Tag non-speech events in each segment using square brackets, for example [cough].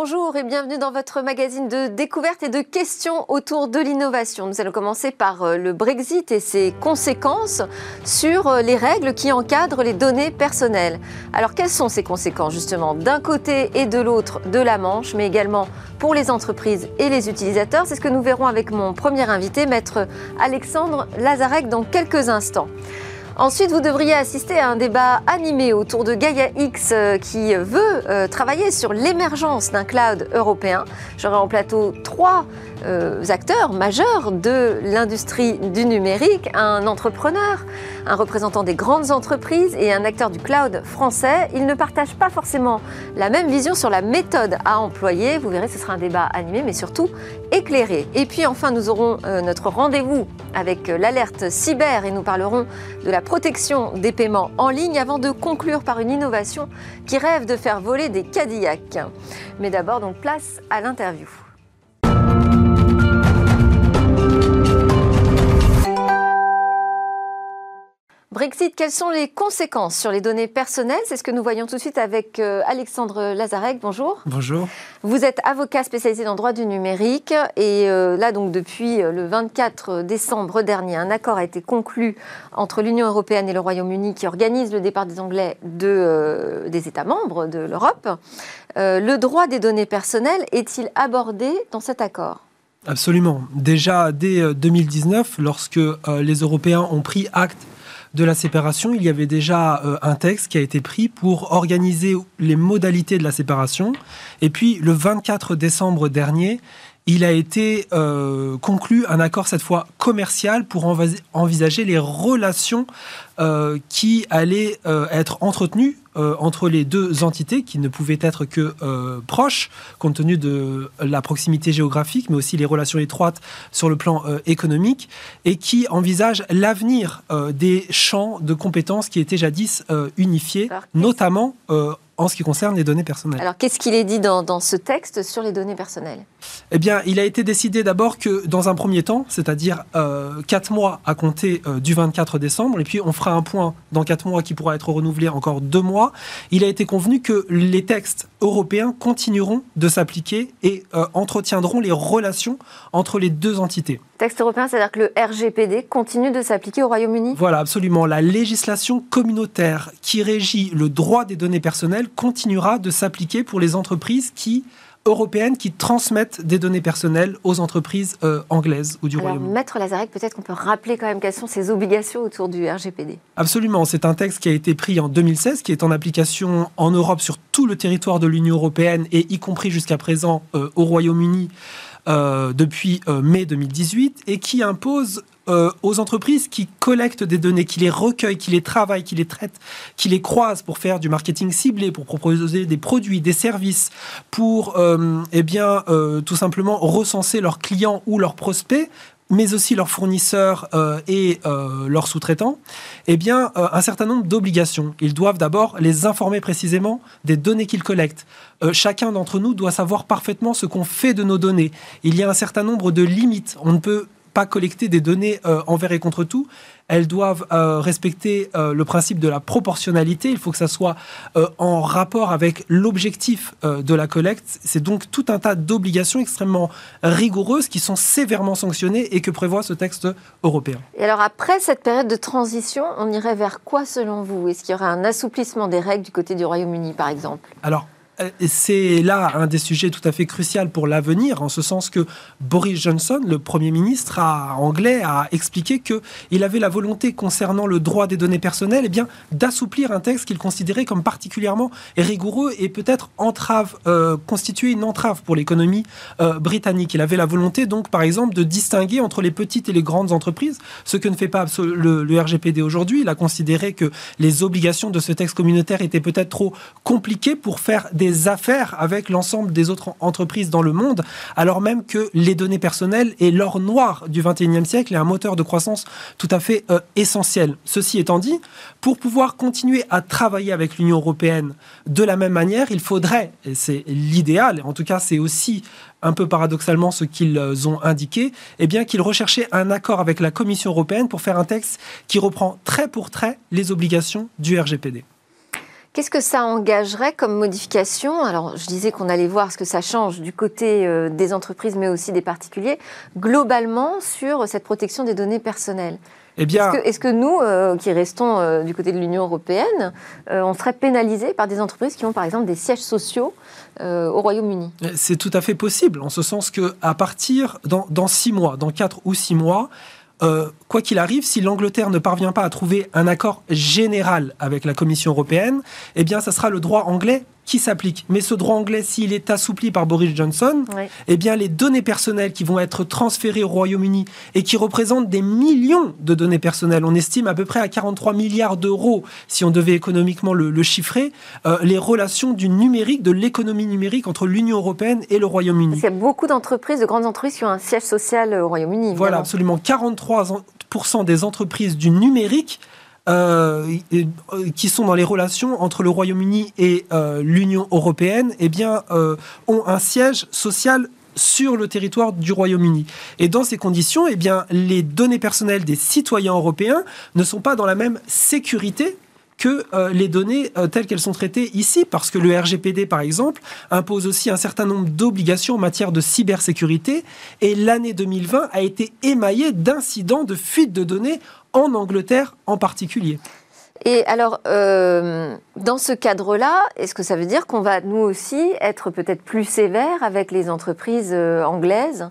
Bonjour et bienvenue dans votre magazine de découverte et de questions autour de l'innovation. Nous allons commencer par euh, le Brexit et ses conséquences sur euh, les règles qui encadrent les données personnelles. Alors quelles sont ces conséquences justement d'un côté et de l'autre de la Manche, mais également pour les entreprises et les utilisateurs? C'est ce que nous verrons avec mon premier invité, maître Alexandre Lazarek, dans quelques instants. Ensuite, vous devriez assister à un débat animé autour de Gaia X euh, qui veut euh, travailler sur l'émergence d'un cloud européen. J'aurai en plateau trois euh, acteurs majeurs de l'industrie du numérique, un entrepreneur, un représentant des grandes entreprises et un acteur du cloud français. Ils ne partagent pas forcément la même vision sur la méthode à employer. Vous verrez, ce sera un débat animé, mais surtout Et puis enfin, nous aurons euh, notre rendez-vous avec euh, l'alerte cyber et nous parlerons de la protection des paiements en ligne avant de conclure par une innovation qui rêve de faire voler des Cadillacs. Mais d'abord, donc place à l'interview. Brexit, quelles sont les conséquences sur les données personnelles? C'est ce que nous voyons tout de suite avec euh, Alexandre Lazarek. Bonjour. Bonjour. Vous êtes avocat spécialisé dans le droit du numérique et euh, là donc depuis euh, le 24 décembre dernier, un accord a été conclu entre l'Union européenne et le Royaume-Uni qui organise le départ des Anglais de, des États membres de l'Europe. le droit des données personnelles est-il abordé dans cet accord? Absolument. Déjà dès 2019, lorsque les Européens ont pris acte de la séparation, il y avait déjà euh, un texte qui a été pris pour organiser les modalités de la séparation. Et puis, le 24 décembre dernier, il a été euh, conclu un accord cette fois commercial pour envisager les relations euh, qui allaient être entretenues entre les deux entités qui ne pouvaient être que proches compte tenu de la proximité géographique mais aussi les relations étroites sur le plan économique et qui envisagent l'avenir des champs de compétences qui étaient jadis unifiés, notamment en ce qui concerne les données personnelles. Alors, qu'est-ce qu'il est dit dans, ce texte sur les données personnelles? Eh bien, il a été décidé d'abord que, dans un premier temps, c'est-à-dire euh, quatre mois à compter euh, du 24 décembre, et puis on fera un point dans quatre mois qui pourra être renouvelé encore deux mois, il a été convenu que les textes européens continueront de s'appliquer et euh, entretiendront les relations entre les deux entités. Texte européen, c'est-à-dire que le RGPD continue de s'appliquer au Royaume-Uni? Voilà, absolument. La législation communautaire qui régit le droit des données personnelles continuera de s'appliquer pour les entreprises qui européennes qui transmettent des données personnelles aux entreprises euh, anglaises ou du Royaume-Uni. Maître Lazarek, peut-être qu'on peut rappeler quand même quelles sont ses obligations autour du RGPD. Absolument, c'est un texte qui a été pris en 2016, qui est en application en Europe sur tout le territoire de l'Union européenne et y compris jusqu'à présent euh, au Royaume-Uni. Euh, depuis mai 2018 et qui impose euh, aux entreprises qui collectent des données, qui les recueillent, qui les travaillent, qui les traitent, qui les croisent pour faire du marketing ciblé, pour proposer des produits, des services, pour eh bien, tout simplement recenser leurs clients ou leurs prospects, mais aussi leurs fournisseurs euh, et euh, leurs sous-traitants, eh bien, euh, un certain nombre d'obligations. Ils doivent d'abord les informer précisément des données qu'ils collectent. chacun d'entre nous doit savoir parfaitement ce qu'on fait de nos données. Il y a un certain nombre de limites. On ne peut pas collecter des données envers et contre tout elles doivent euh, respecter euh, le principe de la proportionnalité. Il faut que ça soit euh, en rapport avec l'objectif de la collecte. C'est donc tout un tas d'obligations extrêmement rigoureuses qui sont sévèrement sanctionnées et que prévoit ce texte européen. Et alors après cette période de transition, on irait vers quoi selon vous? Est-ce qu'il y aura un assouplissement des règles du côté du Royaume-Uni par exemple? Alors euh, c'est là un des sujets tout à fait crucial pour l'avenir, en ce sens que Boris Johnson, le Premier ministre anglais, a expliqué qu'il avait la volonté concernant le droit des données personnelles eh d'assouplir un texte qu'il considérait comme particulièrement rigoureux et peut-être entrave, euh, constituer une entrave pour l'économie euh, britannique. Il avait la volonté donc, par exemple, de distinguer entre les petites et les grandes entreprises, ce que ne fait pas le RGPD aujourd'hui. Il a considéré que les obligations de ce texte communautaire étaient peut-être trop compliquées pour faire des affaires avec l'ensemble des autres entreprises dans le monde, alors même que les données personnelles est l'or noir du 21e siècle et un moteur de croissance tout à fait euh, essentiel. Ceci étant dit, pour pouvoir continuer à travailler avec l'Union européenne de la même manière, il faudrait, et c'est l'idéal, en tout cas c'est aussi un peu paradoxalement ce qu'ils ont indiqué, eh bien qu'ils recherchaient un accord avec la Commission européenne pour faire un texte qui reprend trait pour trait les obligations du RGPD. Qu'est-ce que ça engagerait comme modification? Alors, je disais qu'on allait voir ce que ça change du côté euh, des entreprises, mais aussi des particuliers, globalement sur cette protection des données personnelles. Eh bien, est-ce que, nous, euh, qui restons euh, du côté de l'Union européenne, on serait pénalisés par des entreprises qui ont par exemple des sièges sociaux au Royaume-Uni? C'est tout à fait possible, en ce sens que à partir dans, dans six mois, dans quatre ou six mois, euh, quoi qu'il arrive, si l'Angleterre ne parvient pas à trouver un accord général avec la Commission européenne, eh bien, ça sera le droit anglais qui s'applique. Mais ce droit anglais, s'il est assoupli par Boris Johnson, eh bien, les données personnelles qui vont être transférées au Royaume-Uni et qui représentent des millions de données personnelles, on estime à peu près à 43 milliards d'euros, si on devait économiquement le, chiffrer, euh, les relations du numérique, de l'économie numérique entre l'Union européenne et le Royaume-Uni. Il y a beaucoup d'entreprises, de grandes entreprises qui ont un siège social au Royaume-Uni. Voilà, absolument. 43% des entreprises du numérique qui sont dans les relations entre le Royaume-Uni et euh, l'Union européenne, eh bien, ont un siège social sur le territoire du Royaume-Uni. Et dans ces conditions, eh bien, les données personnelles des citoyens européens ne sont pas dans la même sécurité que les données telles qu'elles sont traitées ici, parce que le RGPD, par exemple, impose aussi un certain nombre d'obligations en matière de cybersécurité, et l'année 2020 a été émaillée d'incidents de fuite de données en Angleterre en particulier. Et alors, euh, dans ce cadre-là, est-ce que ça veut dire qu'on va, nous aussi, être peut-être plus sévère avec les entreprises euh, anglaises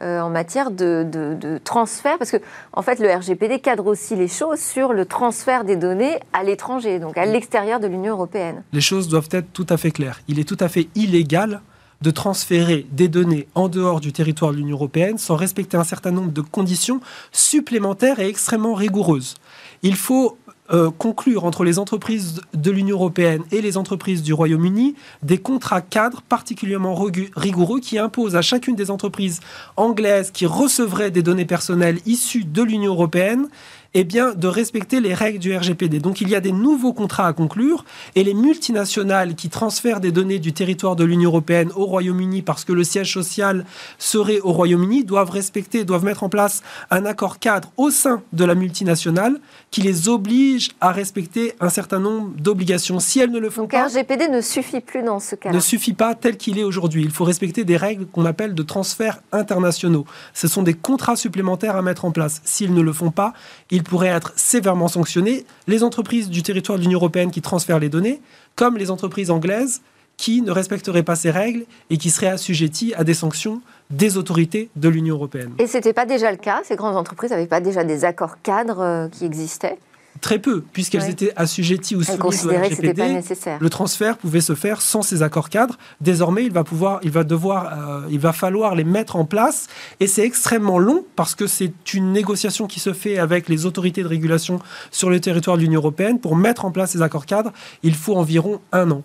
euh, en matière de, transfert? Parce que, en fait, le RGPD cadre aussi les choses sur le transfert des données à l'étranger, donc à l'extérieur de l'Union européenne. Les choses doivent être tout à fait claires. Il est tout à fait illégal de transférer des données en dehors du territoire de l'Union européenne sans respecter un certain nombre de conditions supplémentaires et extrêmement rigoureuses. Il faut euh, conclure entre les entreprises de l'Union européenne et les entreprises du Royaume-Uni des contrats cadres particulièrement rigoureux qui imposent à chacune des entreprises anglaises qui recevraient des données personnelles issues de l'Union européenne eh bien, de respecter les règles du RGPD. Donc il y a des nouveaux contrats à conclure et les multinationales qui transfèrent des données du territoire de l'Union européenne au Royaume-Uni parce que le siège social serait au Royaume-Uni doivent respecter, doivent mettre en place un accord cadre au sein de la multinationale qui les oblige à respecter un certain nombre d'obligations. Si elles ne le font Donc, pas... Donc RGPD ne suffit plus dans ce cas-là. Ne suffit pas tel qu'il est aujourd'hui. Il faut respecter des règles qu'on appelle de transferts internationaux. Ce sont des contrats supplémentaires à mettre en place. S'ils ne le font pas, ils pourraient être sévèrement sanctionnés. Les entreprises du territoire de l'Union européenne qui transfèrent les données, comme les entreprises anglaises qui ne respecteraient pas ces règles et qui seraient assujetties à des sanctions des autorités de l'Union européenne. Et ce n'était pas déjà le cas? Ces grandes entreprises n'avaient pas déjà des accords cadres euh, qui existaient? Très peu, puisqu'elles étaient assujetties ou soumises au RGPD. Le transfert pouvait se faire sans ces accords cadres. Désormais, il va pouvoir, il va devoir, euh, il va falloir les mettre en place, et c'est extrêmement long parce que c'est une négociation qui se fait avec les autorités de régulation sur le territoire de l'Union européenne pour mettre en place ces accords cadres. Il faut environ un an.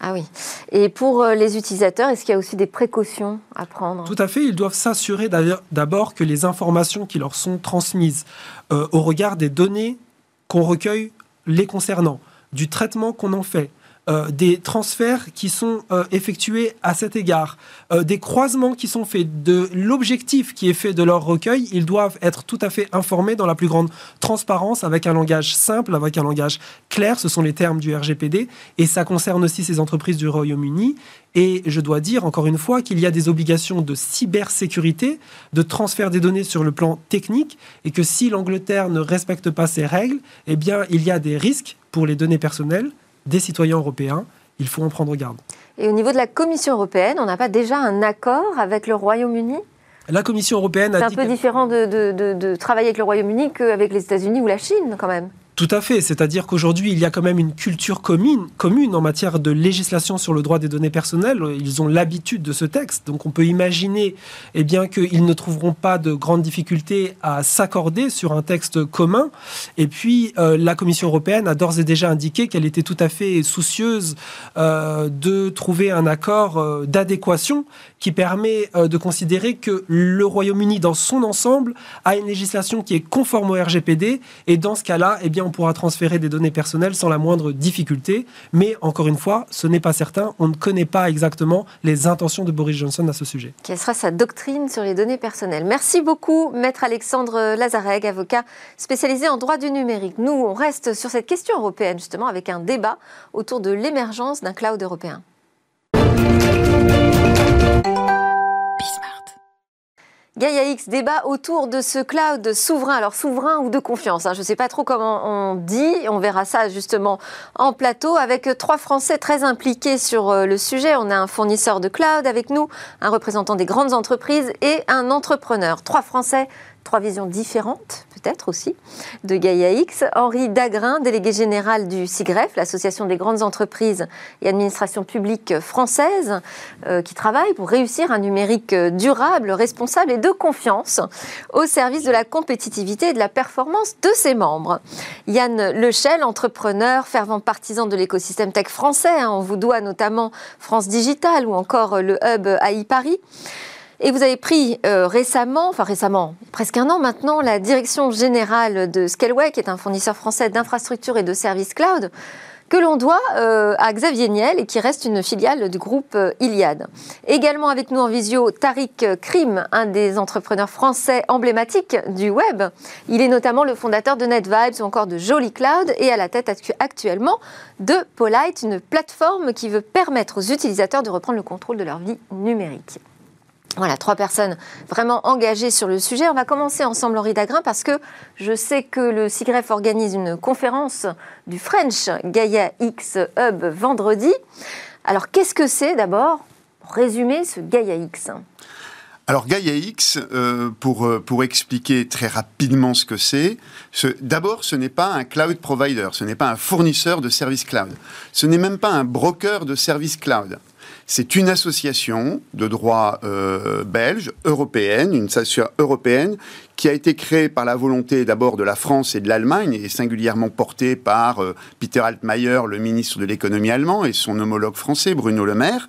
Ah oui. Et pour euh, les utilisateurs, est-ce qu'il y a aussi des précautions à prendre? Tout à fait. Ils doivent s'assurer d'abord que les informations qui leur sont transmises euh, au regard des données qu'on recueille les concernant, du traitement qu'on en fait, euh, des transferts qui sont euh, effectués à cet égard, euh, des croisements qui sont faits, de l'objectif qui est fait de leur recueil, ils doivent être tout à fait informés dans la plus grande transparence, avec un langage simple, avec un langage clair, ce sont les termes du RGPD, et ça concerne aussi ces entreprises du Royaume-Uni. Et je dois dire encore une fois qu'il y a des obligations de cybersécurité, de transfert des données sur le plan technique, et que si l'Angleterre ne respecte pas ces règles, eh bien, il y a des risques pour les données personnelles des citoyens européens. Il faut en prendre garde. Et au niveau de la Commission européenne, on n'a pas déjà un accord avec le Royaume-Uni? La Commission européenne a C'est un peu différent de, de travailler avec le Royaume-Uni qu'avec les États-Unis ou la Chine, quand même. Tout à fait, c'est-à-dire qu'aujourd'hui, il y a quand même une culture commune, en matière de législation sur le droit des données personnelles. Ils ont l'habitude de ce texte, donc on peut imaginer eh bien, qu'ils ne trouveront pas de grandes difficultés à s'accorder sur un texte commun. Et puis, euh, la Commission européenne a d'ores et déjà indiqué qu'elle était tout à fait soucieuse euh, de trouver un accord euh, d'adéquation qui permet de considérer que le Royaume-Uni, dans son ensemble, a une législation qui est conforme au RGPD. Et dans ce cas-là, eh bien, client pourra transférer des données personnelles sans la moindre difficulté. Mais encore une fois, ce n'est pas certain. On ne connaît pas exactement les intentions de Boris Johnson à ce sujet. Quelle sera sa doctrine sur les données personnelles? Merci beaucoup, maître Alexandre Lazareg, avocat spécialisé en droit du numérique. Nous, on reste sur cette question européenne, justement, avec un débat autour de l'émergence d'un cloud européen. Gaia X débat autour de ce cloud souverain. Alors souverain ou de confiance, hein. je ne sais pas trop comment on dit. On verra ça justement en plateau avec trois Français très impliqués sur euh, le sujet. On a un fournisseur de cloud avec nous, un représentant des grandes entreprises et un entrepreneur. Trois Français trois visions différentes, peut-être aussi, de Gaia X. Henri Dagrin, délégué général du SIGREF, l'Association des grandes entreprises et administrations publiques françaises, euh, qui travaille pour réussir un numérique durable, responsable et de confiance au service de la compétitivité et de la performance de ses membres. Yann Lechel, entrepreneur, fervent partisan de l'écosystème tech français. Hein. on vous doit notamment France Digital ou encore le hub AI Paris. Et vous avez pris euh, récemment, enfin récemment, presque un an maintenant, la direction générale de Scaleway, qui est un fournisseur français d'infrastructures et de services cloud, que l'on doit euh, à Xavier Niel et qui reste une filiale du groupe euh, Iliad. Également avec nous en visio, Tariq Krim, un des entrepreneurs français emblématiques du web. Il est notamment le fondateur de NetVibes ou encore de Jolly Cloud et à la tête actuellement de Polite, une plateforme qui veut permettre aux utilisateurs de reprendre le contrôle de leur vie numérique. Voilà, trois personnes vraiment engagées sur le sujet. On va commencer ensemble, Henri Dagrin, parce que je sais que le CIGREF organise une conférence du French Gaia X Hub vendredi. Alors, qu'est-ce que c'est d'abord Résumer ce Gaia X? Alors Gaia X, euh, pour, euh, pour expliquer très rapidement ce que c'est, d'abord ce n'est pas un cloud provider, ce n'est pas un fournisseur de services cloud, ce n'est même pas un broker de services cloud. C'est une association de droit euh, belge, européenne, une association européenne qui a été créée par la volonté d'abord de la France et de l'Allemagne, et singulièrement portée par Peter Altmaier, le ministre de l'économie allemand, et son homologue français, Bruno Le Maire,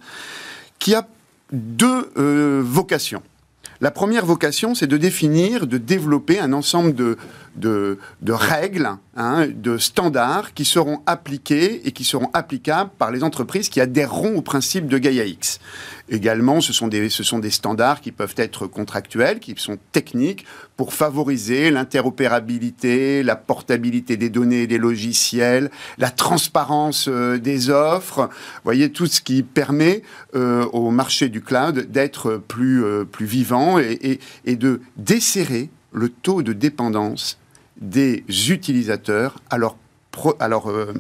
qui a deux euh, vocations. La première vocation, c'est de définir, de développer un ensemble de, de, règles, hein, de standards qui seront appliqués et qui seront applicables par les entreprises qui adhéreront au principe de Gaia X. Également, ce sont, des, standards qui peuvent être contractuels, qui sont techniques pour favoriser l'interopérabilité, la portabilité des données et des logiciels, la transparence euh, des offres. Voyez, tout ce qui permet euh, au marché du cloud d'être plus, euh, vivant et de desserrer le taux de dépendance des utilisateurs à leurs euh,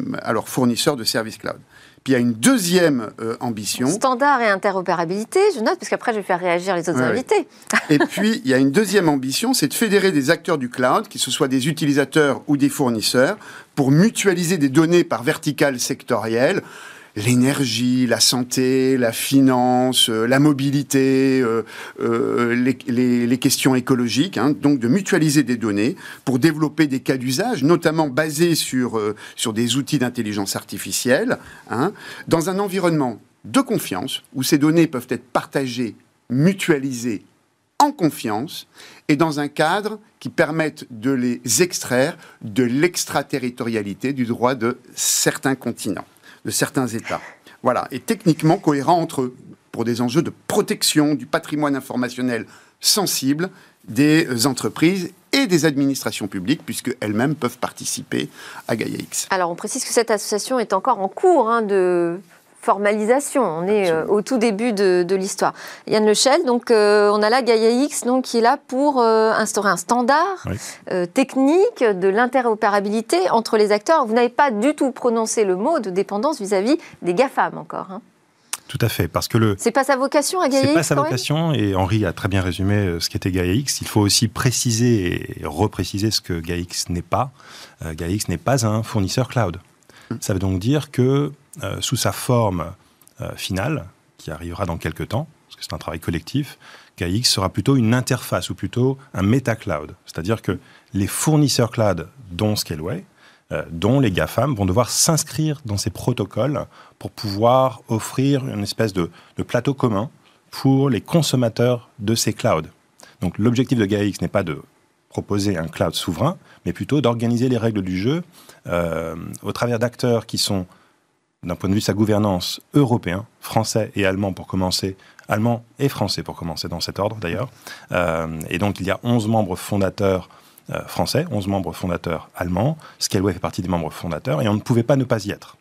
fournisseurs de services cloud. Puis il y a une deuxième euh, ambition. Standard et interopérabilité, je note, parce qu'après je vais faire réagir les autres invités. [laughs] et puis il y a une deuxième ambition, c'est de fédérer des acteurs du cloud, que ce soit des utilisateurs ou des fournisseurs, pour mutualiser des données par verticale sectorielle l'énergie, la santé, la finance, euh, la mobilité, euh, euh, les, questions écologiques, hein, donc de mutualiser des données pour développer des cas d'usage, notamment basés sur, sur des outils d'intelligence artificielle, hein, dans un environnement de confiance, où ces données peuvent être partagées, mutualisées en confiance, et dans un cadre qui permette de les extraire de l'extraterritorialité du droit de certains continents de certains États. Voilà, et techniquement cohérent entre eux, pour des enjeux de protection du patrimoine informationnel sensible des entreprises et des administrations publiques, puisque elles-mêmes peuvent participer à GaiaX. Alors, on précise que cette association est encore en cours hein, de formalisation. On est euh, au tout début de, l'histoire. Yann Lechel, donc euh, on a là Gaia X, donc qui est là pour euh, instaurer un standard technique de l'interopérabilité entre les acteurs. Vous n'avez pas du tout prononcé le mot de dépendance vis-à-vis des GAFAM encore. Hein. Tout à fait, parce que le. C'est pas sa vocation à Gaia X. C'est pas sa vocation, et Henri a très bien résumé ce qu'était Gaia X. Il faut aussi préciser et repréciser ce que Gaia X n'est pas. Gaia X n'est pas un fournisseur cloud. Ça veut donc dire que euh, sous sa forme euh, finale, qui arrivera dans quelques temps, parce que c'est un travail collectif, KX sera plutôt une interface ou plutôt un meta-cloud. C'est-à-dire que les fournisseurs cloud, dont Scaleway, euh, dont les GAFAM, vont devoir s'inscrire dans ces protocoles pour pouvoir offrir une espèce de, plateau commun pour les consommateurs de ces clouds. Donc l'objectif de GAIX n'est pas de proposer un cloud souverain, mais plutôt d'organiser les règles du jeu euh, au travers d'acteurs qui sont, d'un point de vue de sa gouvernance, européens, français et allemands pour commencer, allemands et français pour commencer dans cet ordre d'ailleurs. Euh, et donc il y a 11 membres fondateurs euh, français, 11 membres fondateurs allemands, Scaleway fait partie des membres fondateurs, et on ne pouvait pas ne pas y être.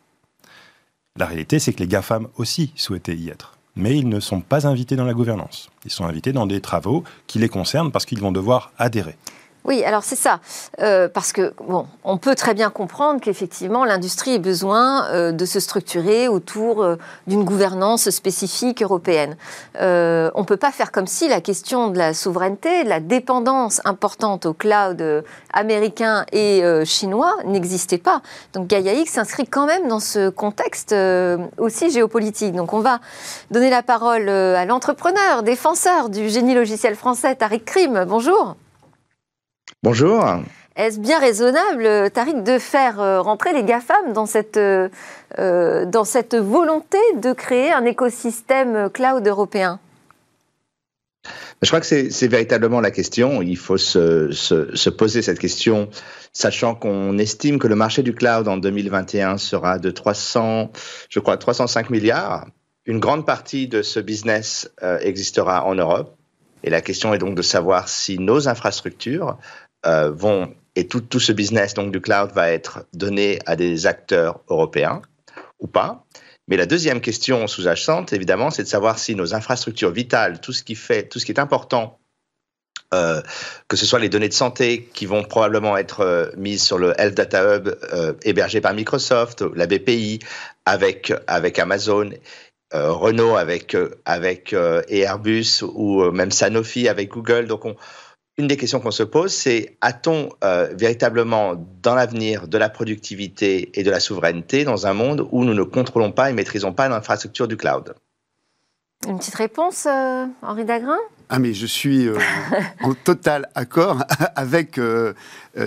La réalité, c'est que les GAFAM aussi souhaitaient y être mais ils ne sont pas invités dans la gouvernance. Ils sont invités dans des travaux qui les concernent parce qu'ils vont devoir adhérer. Oui, alors c'est ça. Euh, parce que, bon, on peut très bien comprendre qu'effectivement, l'industrie ait besoin euh, de se structurer autour euh, d'une gouvernance spécifique européenne. on ne peut pas faire comme si la question de la souveraineté, de la dépendance importante au cloud américain et chinois n'existait pas. Donc Gaia X s'inscrit quand même dans ce contexte aussi géopolitique. Donc on va donner la parole à l'entrepreneur, défenseur du génie logiciel français, Tariq Krim. Bonjour. Bonjour. Est-ce bien raisonnable, Tariq, de faire euh, rentrer les GAFAM dans cette, euh, euh, dans cette volonté de créer un écosystème cloud européen? Je crois que c'est véritablement la question. Il faut se, se, poser cette question, sachant qu'on estime que le marché du cloud en 2021 sera de 300, je crois, 305 milliards. Une grande partie de ce business existera en Europe. Et la question est donc de savoir si nos infrastructures euh, vont et tout, ce business donc du cloud va être donné à des acteurs européens ou pas. Mais la deuxième question sous-jacente, évidemment, c'est de savoir si nos infrastructures vitales, tout ce qui fait, tout ce qui est important, euh, que ce soit les données de santé qui vont probablement être euh, mises sur le Health Data Hub hébergé par Microsoft, la BPI avec avec Amazon, Renault avec avec Airbus ou même Sanofi avec Google. Donc on une des questions qu'on se pose, c'est a-t-on euh, véritablement dans l'avenir de la productivité et de la souveraineté dans un monde où nous ne contrôlons pas et maîtrisons pas l'infrastructure du cloud? Une petite réponse, euh, Henri Dagrin? Ah mais je suis euh, [laughs] en total accord [laughs] avec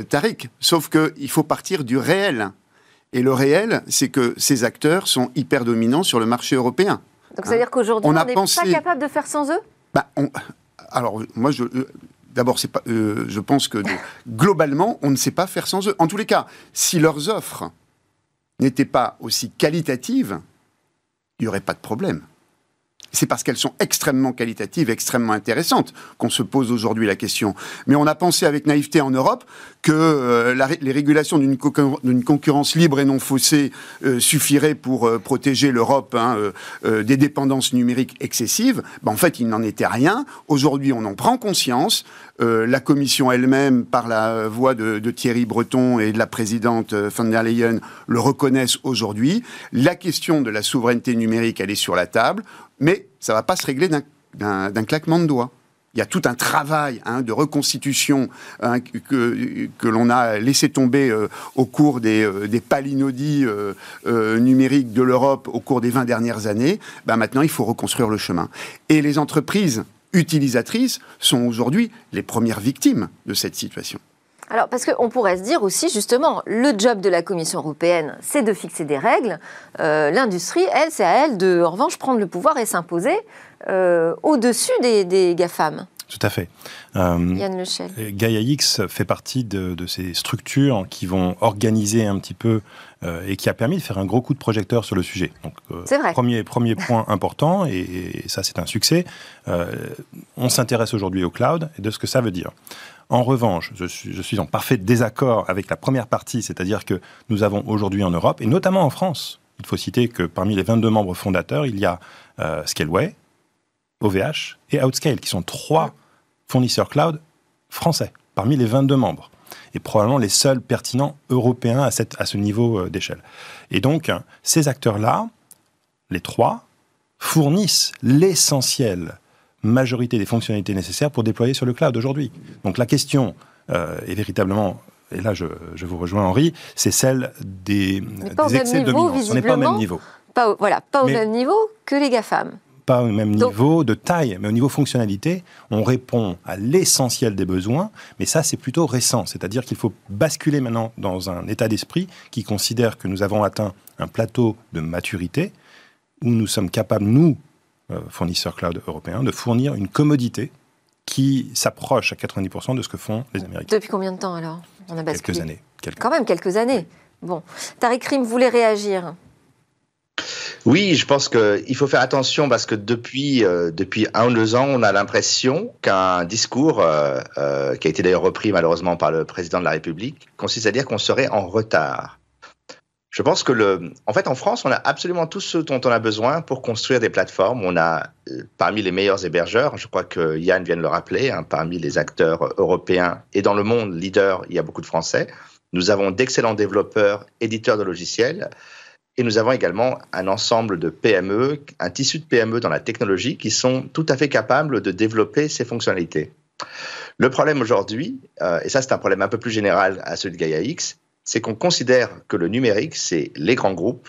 Tariq, sauf qu'il faut partir du réel. Et le réel, c'est que ces acteurs sont hyper dominants sur le marché européen. Donc ça veut dire qu'aujourd'hui, on n'est pas capable de faire sans eux? Bah, Alors, moi, je, D'abord, euh, je pense que globalement, on ne sait pas faire sans eux. En tous les cas, si leurs offres n'étaient pas aussi qualitatives, il n'y aurait pas de problème c'est parce qu'elles sont extrêmement qualitatives, extrêmement intéressantes qu'on se pose aujourd'hui la question. Mais on a pensé avec naïveté en Europe que euh, les régulations d'une concurrence libre et non faussée euh, suffiraient pour euh, protéger l'Europe hein, des dépendances numériques excessives. Ben, en fait, il n'en était rien. Aujourd'hui, on en prend conscience. la Commission elle-même, par la voix de, de, Thierry Breton et de la présidente von der Leyen, le reconnaissent aujourd'hui. La question de la souveraineté numérique, elle est sur la table mais ça ne va pas se régler d'un claquement de doigts. Il y a tout un travail hein, de reconstitution hein, que, l'on a laissé tomber euh, au cours des, euh, palinodies euh, numériques de l'Europe au cours des 20 dernières années. Ben maintenant, il faut reconstruire le chemin. Et les entreprises utilisatrices sont aujourd'hui les premières victimes de cette situation. Alors, parce qu'on pourrait se dire aussi, justement, le job de la Commission européenne, c'est de fixer des règles. Euh, l'industrie, elle, c'est à elle de, en revanche, prendre le pouvoir et s'imposer euh, au-dessus des, GAFAM. Tout à fait. Euh, Yann Lechel. Gaia X fait partie de, ces structures qui vont organiser un petit peu et qui a permis de faire un gros coup de projecteur sur le sujet. Donc, c'est vrai. Premier, premier point [laughs] important, et, et ça c'est un succès, on s'intéresse aujourd'hui au cloud et de ce que ça veut dire. En revanche, je suis, en parfait désaccord avec la première partie, c'est-à-dire que nous avons aujourd'hui en Europe, et notamment en France, il faut citer que parmi les 22 membres fondateurs, il y a euh, Scaleway, OVH et Outscale, qui sont trois fournisseurs cloud français, parmi les 22 membres, et probablement les seuls pertinents européens à, ce niveau euh, d'échelle. Et donc, ces acteurs-là, les trois, fournissent l'essentiel majorité des fonctionnalités nécessaires pour déployer sur le cloud aujourd'hui. Donc la question euh, est véritablement et là je, vous rejoins Henri, c'est celle des, excès de dominance. On n'est pas au même niveau. Pas voilà, pas au même niveau que les GAFAM. Pas au même niveau de taille, mais au niveau fonctionnalité, on répond à l'essentiel des besoins, mais ça c'est plutôt récent. C'est-à-dire qu'il faut basculer maintenant dans un état d'esprit qui considère que nous avons atteint un plateau de maturité où nous sommes capables, nous, fournisseurs cloud européens, de fournir une commodité qui s'approche à 90% de ce que font les Américains. Depuis combien de temps alors? On a Quelques années. Quand même quelques années. Bon. Tariq Rim voulait réagir? Oui, je pense qu'il faut faire attention parce que depuis, euh, depuis un ou deux ans, on a l'impression qu'un discours, euh, euh, qui a été d'ailleurs repris malheureusement par le président de la République, consiste à dire qu'on serait en retard. Je pense que le, en fait, en France, on a absolument tout ce dont on a besoin pour construire des plateformes. On a parmi les meilleurs hébergeurs, je crois que Yann vient de le rappeler, hein, parmi les acteurs européens et dans le monde leader, il y a beaucoup de Français. Nous avons d'excellents développeurs, éditeurs de logiciels. Et nous avons également un ensemble de PME, un tissu de PME dans la technologie qui sont tout à fait capables de développer ces fonctionnalités. Le problème aujourd'hui, euh, et ça c'est un problème un peu plus général à celui de Gaia X, c'est qu'on considère que le numérique, c'est les grands groupes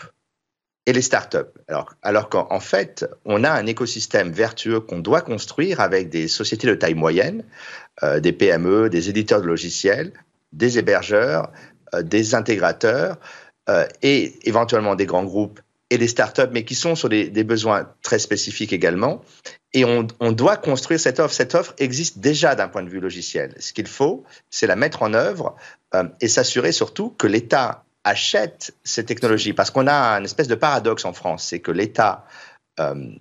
et les startups. Alors, alors qu'en fait, on a un écosystème vertueux qu'on doit construire avec des sociétés de taille moyenne, euh, des PME, des éditeurs de logiciels, des hébergeurs, euh, des intégrateurs, euh, et éventuellement des grands groupes et des startups, mais qui sont sur des, besoins très spécifiques également. Et on, doit construire cette offre. Cette offre existe déjà d'un point de vue logiciel. Ce qu'il faut, c'est la mettre en œuvre euh, et s'assurer surtout que l'État achète ces technologies. Parce qu'on a un espèce de paradoxe en France, c'est que l'État euh,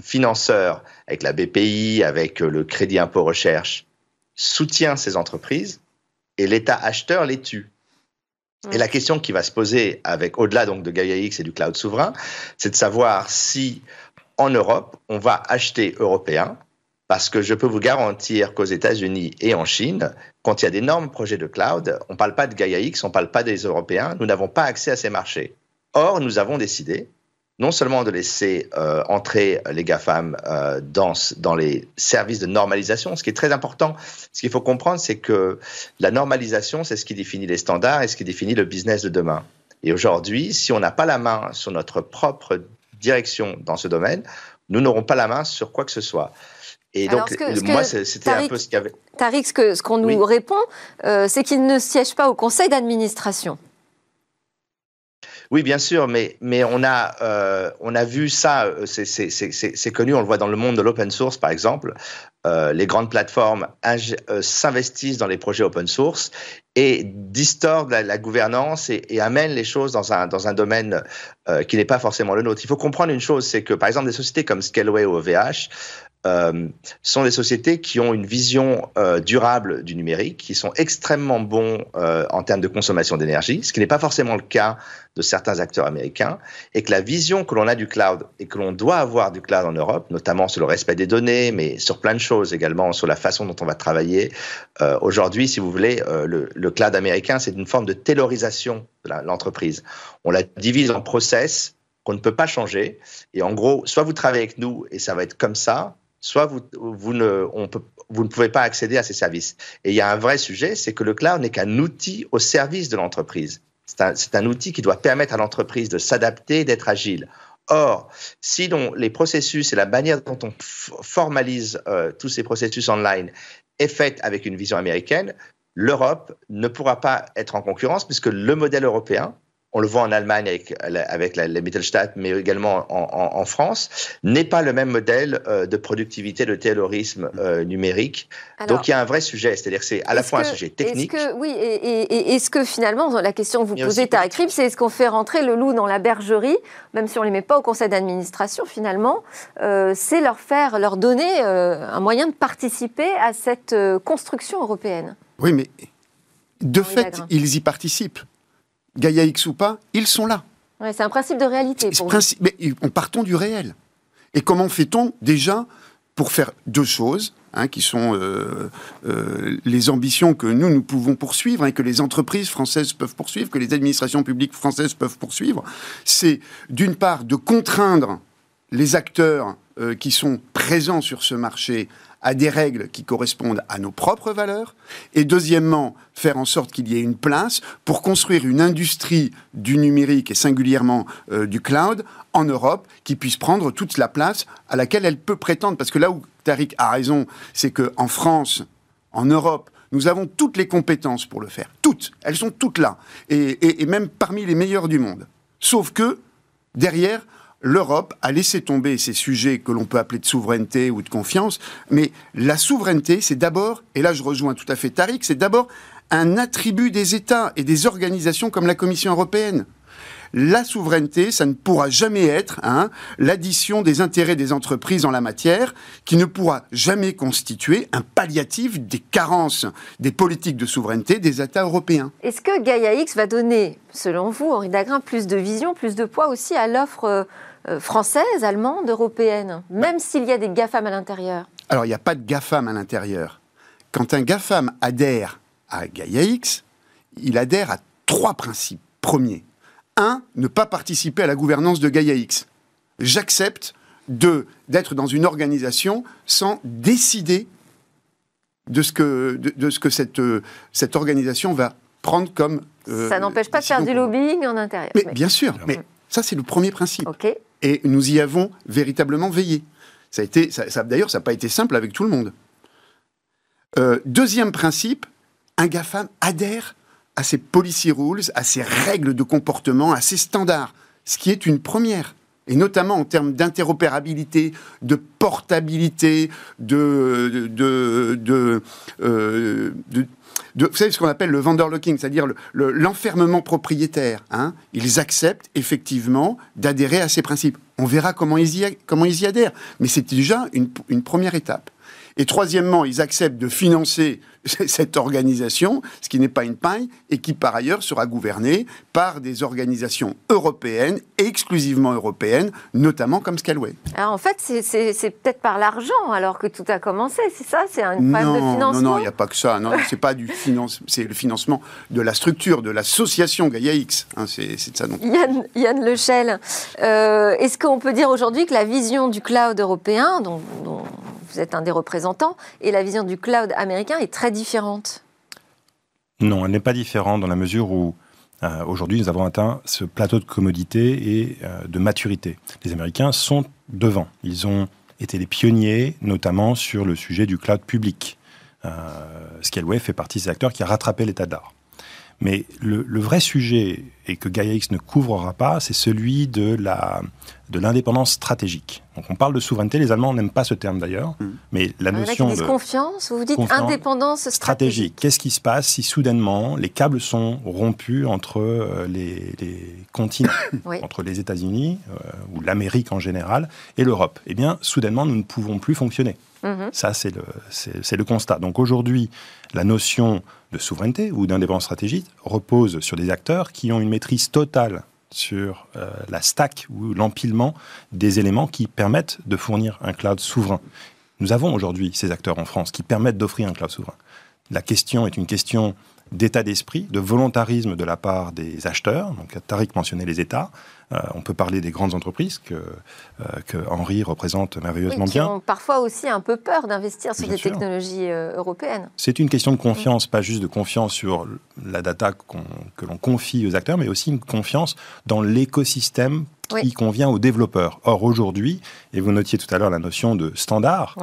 financeur, avec la BPI, avec le Crédit Impôt Recherche, soutient ces entreprises et l'État acheteur les tue. Et la question qui va se poser avec au-delà donc de Gaia X et du cloud souverain, c'est de savoir si en Europe on va acheter européen, parce que je peux vous garantir qu'aux États-Unis et en Chine, quand il y a d'énormes projets de cloud, on ne parle pas de Gaia X, on ne parle pas des Européens, nous n'avons pas accès à ces marchés. Or, nous avons décidé non seulement de laisser euh, entrer les GAFAM euh, dans les services de normalisation, ce qui est très important. Ce qu'il faut comprendre, c'est que la normalisation, c'est ce qui définit les standards et ce qui définit le business de demain. Et aujourd'hui, si on n'a pas la main sur notre propre direction dans ce domaine, nous n'aurons pas la main sur quoi que ce soit. Et donc, moi, c'était un peu ce qu'il y avait. Tariq, ce qu'on nous répond, euh, c'est qu'il ne siège pas au conseil d'administration. Oui, bien sûr, mais, mais on, a, euh, on a vu ça, euh, c'est connu, on le voit dans le monde de l'open source, par exemple. Euh, les grandes plateformes s'investissent dans les projets open source et distordent la, gouvernance et, amènent les choses dans un, dans un domaine qui n'est pas forcément le nôtre. Il faut comprendre une chose, c'est que, par exemple, des sociétés comme Scaleway ou OVH euh, sont des sociétés qui ont une vision euh, durable du numérique, qui sont extrêmement bons euh, en termes de consommation d'énergie, ce qui n'est pas forcément le cas de certains acteurs américains, et que la vision que l'on a du cloud et que l'on doit avoir du cloud en Europe, notamment sur le respect des données, mais sur plein de choses également, sur la façon dont on va travailler. Aujourd'hui, si vous voulez, le, le, cloud américain, c'est une forme de taylorisation de l'entreprise. On la divise en process qu'on ne peut pas changer, et en gros, soit vous travaillez avec nous et ça va être comme ça, soit vous, vous, ne, vous ne pouvez pas accéder à ces services. Et il y a un vrai sujet, c'est que le cloud n'est qu'un outil au service de l'entreprise. C'est un, un, outil qui doit permettre à l'entreprise de s'adapter, d'être agile. Or, si les processus et la manière dont on formalise euh, tous ces processus online est faite avec une vision américaine, l'Europe ne pourra pas être en concurrence puisque le modèle européen, on le voit en Allemagne avec, avec les Mittelstadt, mais également en, France, n'est pas le même modèle euh, de productivité, de terrorisme euh, numérique. Donc il y a un vrai sujet, c'est-à-dire que c'est à la fois un sujet technique. que, oui, et, est-ce que finalement, la question que vous posez, Tarek Rib, c'est est-ce qu'on fait rentrer le loup dans la bergerie, même si on ne les met pas au conseil d'administration finalement, euh, c'est leur faire, leur donner un moyen de participer à cette construction européenne Oui, mais de fait, ils y participent. Gaïa X ou pas, ils sont là. c'est un principe de réalité. Pour Mais on partons du réel. Et comment fait-on déjà pour faire deux choses, hein, qui sont euh, euh, les ambitions que nous, nous pouvons poursuivre et que les entreprises françaises peuvent poursuivre, que les administrations publiques françaises peuvent poursuivre, c'est d'une part de contraindre les acteurs euh, qui sont présents sur ce marché à des règles qui correspondent à nos propres valeurs, et deuxièmement, faire en sorte qu'il y ait une place pour construire une industrie du numérique et singulièrement euh, du cloud en Europe qui puisse prendre toute la place à laquelle elle peut prétendre. Parce que là où Tariq a raison, c'est qu'en France, en Europe, nous avons toutes les compétences pour le faire. Toutes. Elles sont toutes là. Et, et même parmi les meilleures du monde. Sauf que, derrière, l'Europe a laissé tomber ces sujets que l'on peut appeler de souveraineté ou de confiance, mais la souveraineté, c'est d'abord, et là je rejoins tout à fait Tariq, c'est d'abord un attribut des États et des organisations comme la Commission européenne. La souveraineté, ça ne pourra jamais être hein, l'addition des intérêts des entreprises en la matière, qui ne pourra jamais constituer un palliatif des carences des politiques de souveraineté des États européens. Est-ce que Gaia X va donner, selon vous, Henri Dagrin, plus de vision, plus de poids aussi à l'offre euh, française, allemande, européenne, même s'il y a des GAFAM à l'intérieur Alors, il n'y a pas de GAFAM à l'intérieur. Quand un GAFAM adhère à Gaia X, il adhère à trois principes. Premier, un, ne pas participer à la gouvernance de Gaia X. J'accepte de d'être dans une organisation sans décider de ce que, de, ce que cette, cette organisation va prendre comme... Euh, ça n'empêche pas de faire du lobbying en intérieur. Mais, Bien sûr, mais ça c'est le premier principe. Et nous y avons véritablement veillé. Ça a été, ça, D'ailleurs, ça n'a pas été simple avec tout le monde. Euh, deuxième principe, un GAFAM adhère à ces policy rules, à ces règles de comportement, à ces standards, ce qui est une première. Et notamment en termes d'interopérabilité, de portabilité, de, de, de, euh, vous savez ce qu'on appelle le locking, c'est-à-dire l'enfermement propriétaire. Hein. ils acceptent effectivement d'adhérer à ces principes. On verra comment ils y, adhèrent, mais c'est déjà une première étape. Et troisièmement, ils acceptent de financer [laughs] cette organisation, ce qui n'est pas une paille, et qui par ailleurs sera gouvernée par des organisations européennes, exclusivement européennes, notamment comme Scalway. Alors en fait, c'est peut-être par l'argent alors que tout a commencé, c'est ça? C'est un problème de financement Non, non, il n'y a pas que ça. Non, c'est pas du finance, c'est le financement de la structure, de l'association Gaia X. Hein, c'est de ça donc. Yann, Yann Lechel, euh, est-ce qu'on peut dire aujourd'hui que la vision du cloud européen, dont, dont vous êtes un des représentants, et la vision du cloud américain est très différente Non, elle n'est pas différente dans la mesure où euh, aujourd'hui nous avons atteint ce plateau de commodité et euh, de maturité. Les Américains sont devant. Ils ont été les pionniers, notamment sur le sujet du cloud public. Euh, Scaleway fait partie des acteurs qui a rattrapé l'état d'art. Mais le, vrai sujet, et que GaiaX ne couvrera pas, c'est celui de la de l'indépendance stratégique. Donc on parle de souveraineté, les Allemands n'aiment pas ce terme d'ailleurs, mm. mais la notion de confiance, vous dites indépendance stratégique. Qu'est-ce qui se passe si soudainement les câbles sont rompus entre euh, les, continents, [coughs] entre les États-Unis euh, ou l'Amérique en général et l'Europe? Eh bien, soudainement, nous ne pouvons plus fonctionner. Mm-hmm. Ça, c'est le, c'est le constat. Donc aujourd'hui, la notion de souveraineté ou d'indépendance stratégique repose sur des acteurs qui ont une maîtrise totale sur euh, la stack ou l'empilement des éléments qui permettent de fournir un cloud souverain. Nous avons aujourd'hui ces acteurs en France qui permettent d'offrir un cloud souverain. La question est une question d'état d'esprit, de volontarisme de la part des acheteurs. Donc, Tariq mentionnait les États. Euh, on peut parler des grandes entreprises que, euh, que Henri représente merveilleusement oui, qui ont parfois aussi un peu peur d'investir sur des technologies euh, européennes. C'est une question de confiance, pas juste de confiance sur la data que l'on confie aux acteurs, mais aussi une confiance dans l'écosystème qui convient aux développeurs. Or, aujourd'hui, et vous notiez tout à l'heure la notion de standard,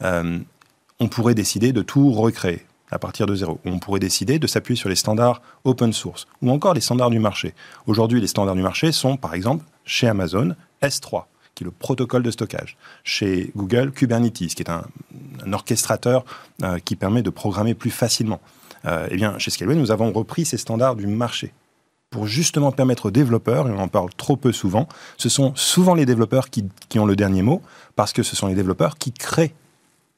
on pourrait décider de tout recréer à partir de zéro. On pourrait décider de s'appuyer sur les standards open source ou encore les standards du marché. Aujourd'hui, les standards du marché sont, par exemple, chez Amazon, S3 qui est le protocole de stockage. Chez Google, Kubernetes, qui est un, orchestrateur euh, qui permet de programmer plus facilement. Euh, eh bien, chez Scaleway, nous avons repris ces standards du marché pour justement permettre aux développeurs, et on en parle trop peu souvent, ce sont souvent les développeurs qui, qui ont le dernier mot, parce que ce sont les développeurs qui créent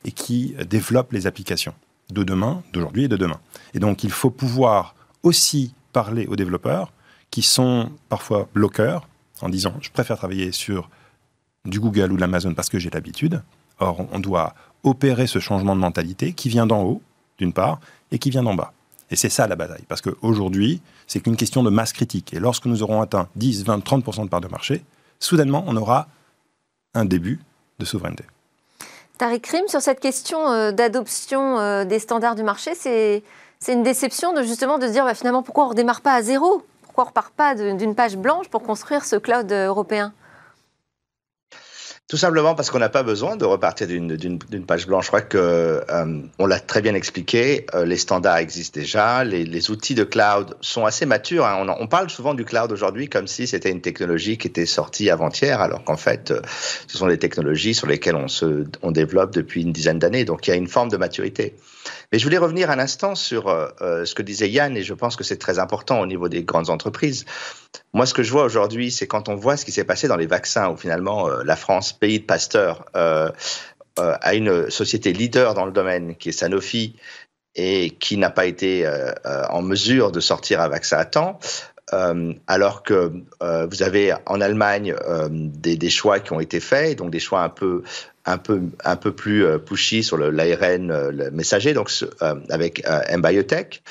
et qui développent les applications de demain, d'aujourd'hui et de demain. Et donc il faut pouvoir aussi parler aux développeurs qui sont parfois bloqueurs en disant je préfère travailler sur du Google ou de l'Amazon parce que j'ai l'habitude. Or, on doit opérer ce changement de mentalité qui vient d'en haut, d'une part, et qui vient d'en bas. Et c'est ça la bataille. Parce qu'aujourd'hui, c'est qu'une question de masse critique. Et lorsque nous aurons atteint 10, 20, 30% de part de marché, soudainement, on aura un début de souveraineté. Tariq Rim, sur cette question euh, d'adoption euh, des standards du marché, c'est une déception de justement de dire bah, finalement pourquoi on ne redémarre pas à zéro? Pourquoi on ne repart pas d'une page blanche pour construire ce cloud européen? Tout simplement parce qu'on n'a pas besoin de repartir d'une page blanche. Je crois que euh, on l'a très bien expliqué. Euh, les standards existent déjà. Les, outils de cloud sont assez matures. Hein. On, parle souvent du cloud aujourd'hui comme si c'était une technologie qui était sortie avant-hier, alors qu'en fait, euh, ce sont des technologies sur lesquelles on se on développe depuis une dizaine d'années. Donc, il y a une forme de maturité. Mais je voulais revenir un instant sur ce que disait Yann, et je pense que c'est très important au niveau des grandes entreprises. Moi, ce que je vois aujourd'hui, c'est quand on voit ce qui s'est passé dans les vaccins, où finalement la France, pays de Pasteur, euh, euh, a une société leader dans le domaine, qui est Sanofi, et qui n'a pas été euh, en mesure de sortir un vaccin à temps. alors que vous avez en Allemagne des, choix qui ont été faits, donc des choix un peu un peu un peu plus pushy sur l'ARN messager, donc avec M-Biotech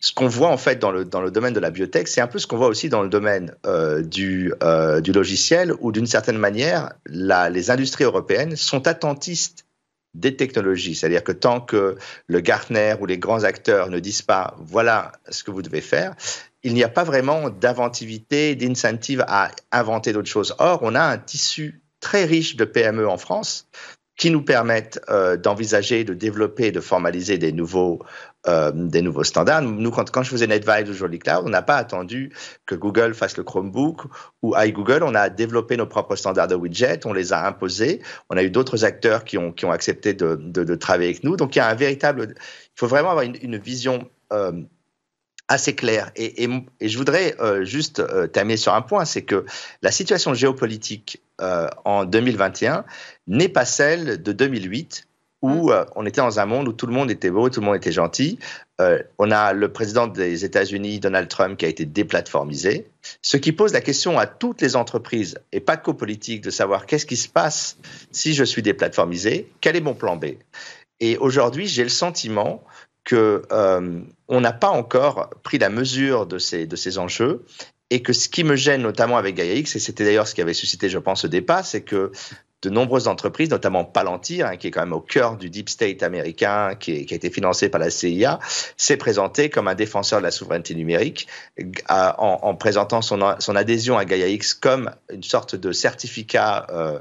ce qu'on voit en fait dans le, dans le domaine de la biotech, c'est un peu ce qu'on voit aussi dans le domaine euh, du, euh, du logiciel, où d'une certaine manière, la, les industries européennes sont attentistes des technologies. C'est-à-dire que tant que le Gartner ou les grands acteurs ne disent pas voilà ce que vous devez faire, il n'y a pas vraiment d'inventivité, d'incentive à inventer d'autres choses. Or, on a un tissu très riche de PME en France qui nous permettent euh, d'envisager, de développer, de formaliser des nouveaux, euh, des nouveaux standards. Nous, quand, je faisais NetVibes ou Jolly Cloud, on n'a pas attendu que Google fasse le Chromebook ou iGoogle. On a développé nos propres standards de widget, on les a imposés. On a eu d'autres acteurs qui ont, accepté de, travailler avec nous. Donc, il y a un véritable. Il faut vraiment avoir une, vision. Euh, assez claire. Et, je voudrais euh, juste terminer sur un point, c'est que la situation géopolitique en 2021 n'est pas celle de 2008 où mm. euh, on était dans un monde où tout le monde était beau, tout le monde était gentil. Euh, on a le président des États-Unis, Donald Trump, qui a été déplatformisé, ce qui pose la question à toutes les entreprises, et pas qu'aux politiques, de savoir qu'est-ce qui se passe si je suis déplatformisé, quel est mon plan B? Et aujourd'hui, j'ai le sentiment que euh, on n'a pas encore pris la mesure de ces, de ces enjeux et que ce qui me gêne notamment avec GaiaX, et c'était d'ailleurs ce qui avait suscité, je pense, ce débat, c'est que de nombreuses entreprises, notamment Palantir, hein, qui est quand même au cœur du deep state américain, qui, a été financé par la CIA, s'est présenté comme un défenseur de la souveraineté numérique, en, en, présentant son, adhésion à GaiaX comme une sorte de certificat euh,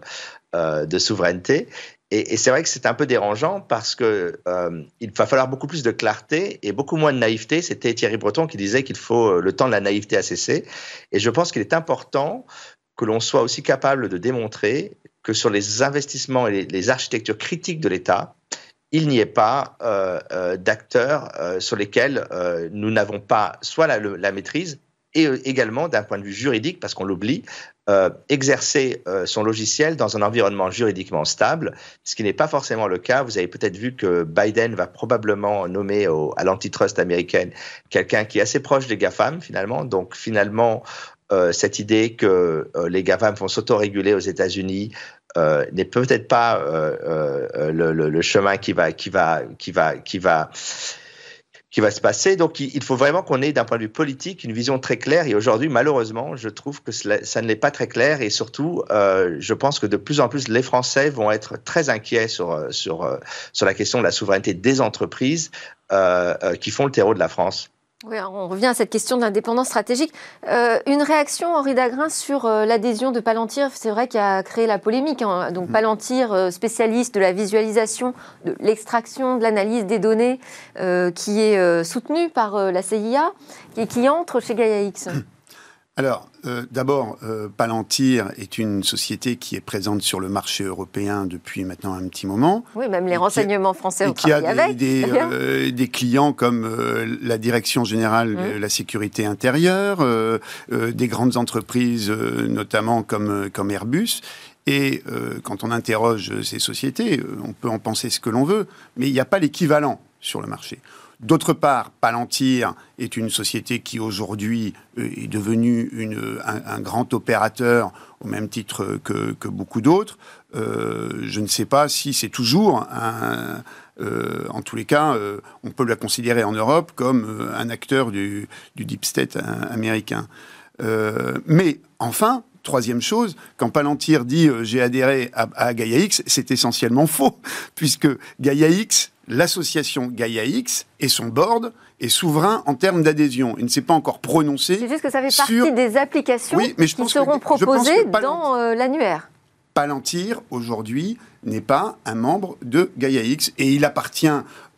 euh, de souveraineté. Et, c'est vrai que c'est un peu dérangeant parce que euh, il va falloir beaucoup plus de clarté et beaucoup moins de naïveté. C'était Thierry Breton qui disait qu'il faut le temps de la naïveté à cesser. Et je pense qu'il est important que l'on soit aussi capable de démontrer que sur les investissements et les, architectures critiques de l'État, il n'y ait pas euh, euh, d'acteurs euh, sur lesquels nous n'avons pas soit la, maîtrise et également d'un point de vue juridique, parce qu'on l'oublie, exercer son logiciel dans un environnement juridiquement stable, ce qui n'est pas forcément le cas. Vous avez peut-être vu que Biden va probablement nommer à l'antitrust américaine quelqu'un qui est assez proche des GAFAM finalement. Donc finalement, euh, cette idée que euh, les GAFAM vont s'autoréguler aux États-Unis euh, n'est peut-être pas le, chemin qui va qui va qui va qui va qui va se passer. Donc, il faut vraiment qu'on ait, d'un point de vue politique, une vision très claire. Et aujourd'hui, malheureusement, je trouve que cela, ça ne l'est pas très clair. Et surtout, je pense que de plus en plus, les Français vont être très inquiets sur, la question de la souveraineté des entreprises qui font le terreau de la France. Oui, on revient à cette question de l'indépendance stratégique. Euh, une réaction, Henri Dagrin, sur euh, l'adhésion de Palantir, c'est vrai qu'il a créé la polémique. Hein. Donc mm. Palantir, euh, spécialiste de la visualisation, de l'extraction, de l'analyse des données, qui est soutenu par la CIA et qui entre chez Gaia X. [clears throat] Alors, euh, d'abord, euh, Palantir est une société qui est présente sur le marché européen depuis maintenant un petit moment. Oui, même les renseignements français ont travaillé avec. Des, euh, des clients comme la Direction générale mmh. de la sécurité intérieure, des grandes entreprises, notamment comme, comme Airbus. Et quand on interroge ces sociétés, on peut en penser ce que l'on veut, mais il n'y a pas l'équivalent sur le marché. D'autre part, Palantir est une société qui aujourd'hui euh, est devenue une, un, grand opérateur au même titre que, beaucoup d'autres. Euh, je ne sais pas si c'est toujours un, euh, en tous les cas, on peut la considérer en Europe comme un acteur du, du deep state américain. mais enfin, troisième chose, quand Palantir dit j'ai adhéré à, à GaiaX, c'est essentiellement [laughs] faux, puisque GaiaX l'association Gaia X et son board est souverain en termes d'adhésion. Il ne s'est pas encore prononcé. C'est juste que ça fait partie des applications oui, mais je qui seront que, proposées dans euh, l'annuaire. Palantir, aujourd'hui, n'est pas un membre de Gaia X et il appartient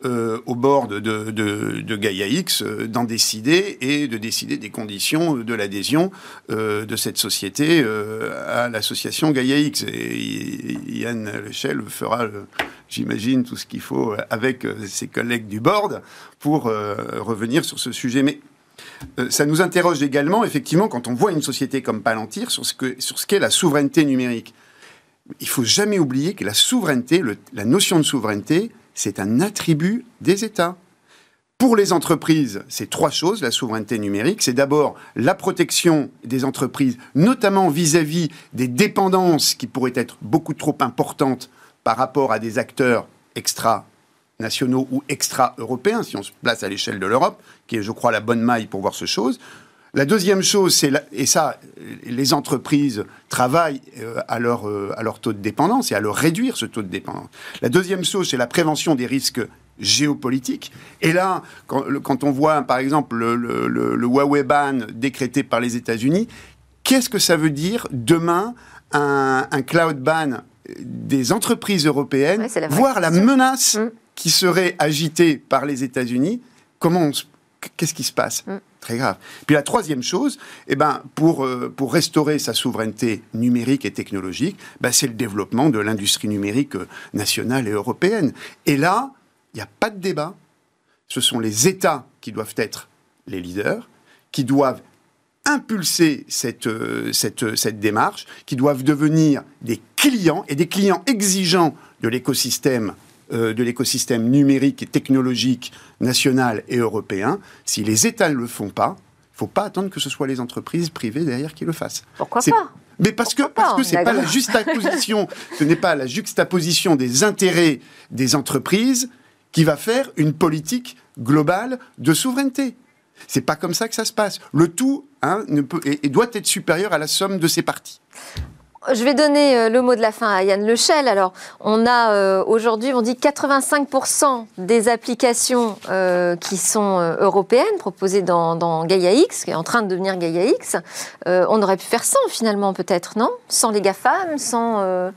euh, au board de, de, Gaia X euh, d'en décider et de décider des conditions de l'adhésion euh, de cette société à l'association Gaia X. Et Yann Lechel fera, j'imagine, tout ce qu'il faut avec ses collègues du board pour revenir sur ce sujet. Mais ça nous interroge également, effectivement, quand on voit une société comme Palantir, sur ce qu'est la souveraineté numérique. Il faut jamais oublier que la souveraineté, la notion de souveraineté, c'est un attribut des États. Pour les entreprises, c'est trois choses, la souveraineté numérique. C'est d'abord la protection des entreprises, notamment vis-à-vis des dépendances qui pourraient être beaucoup trop importantes par rapport à des acteurs extra-nationaux ou extra-européens, si on se place à l'échelle de l'Europe, qui est, je crois, la bonne maille pour voir ce chose. La deuxième chose, c'est, et ça, les entreprises travaillent euh, à leur, euh, à leur taux de dépendance et à leur réduire ce taux de dépendance. La deuxième chose, c'est la prévention des risques géopolitiques. Et là, quand, on voit, par exemple, le, le, Huawei ban décrété par les États-Unis, qu'est-ce que ça veut dire demain un, cloud ban des entreprises européennes, voire la menace mm. qui serait agitée par les États-Unis? Comment Qu'est-ce qui se passe? Mm très grave. Puis la troisième chose, eh ben, pour, euh, pour restaurer sa souveraineté numérique et technologique, ben, c'est le développement de l'industrie numérique euh, nationale et européenne. Et là, il n'y a pas de débat. Ce sont les États qui doivent être les leaders, qui doivent impulser cette, euh, cette démarche, qui doivent devenir des clients et des clients exigeants de l'écosystème euh, de l'écosystème numérique et technologique national et européen, si les États ne le font pas, il ne faut pas attendre que ce soit les entreprises privées derrière qui le fassent. Pourquoi pas mais parce que parce que c'est pas la juxtaposition, [laughs] ce n'est pas la juxtaposition des intérêts des entreprises qui va faire une politique globale de souveraineté. C'est pas comme ça que ça se passe. Le tout hein, ne peut, et doit être supérieur à la somme de ses parties. Je vais donner euh, le mot de la fin à Yann Lechel. Alors, on a euh, aujourd'hui, on dit 85% des applications euh, qui sont européennes proposées dans, Gaia X, qui est en train de devenir Gaia X. on aurait pu faire sans finalement, peut-être, non? Sans les GAFAM, sans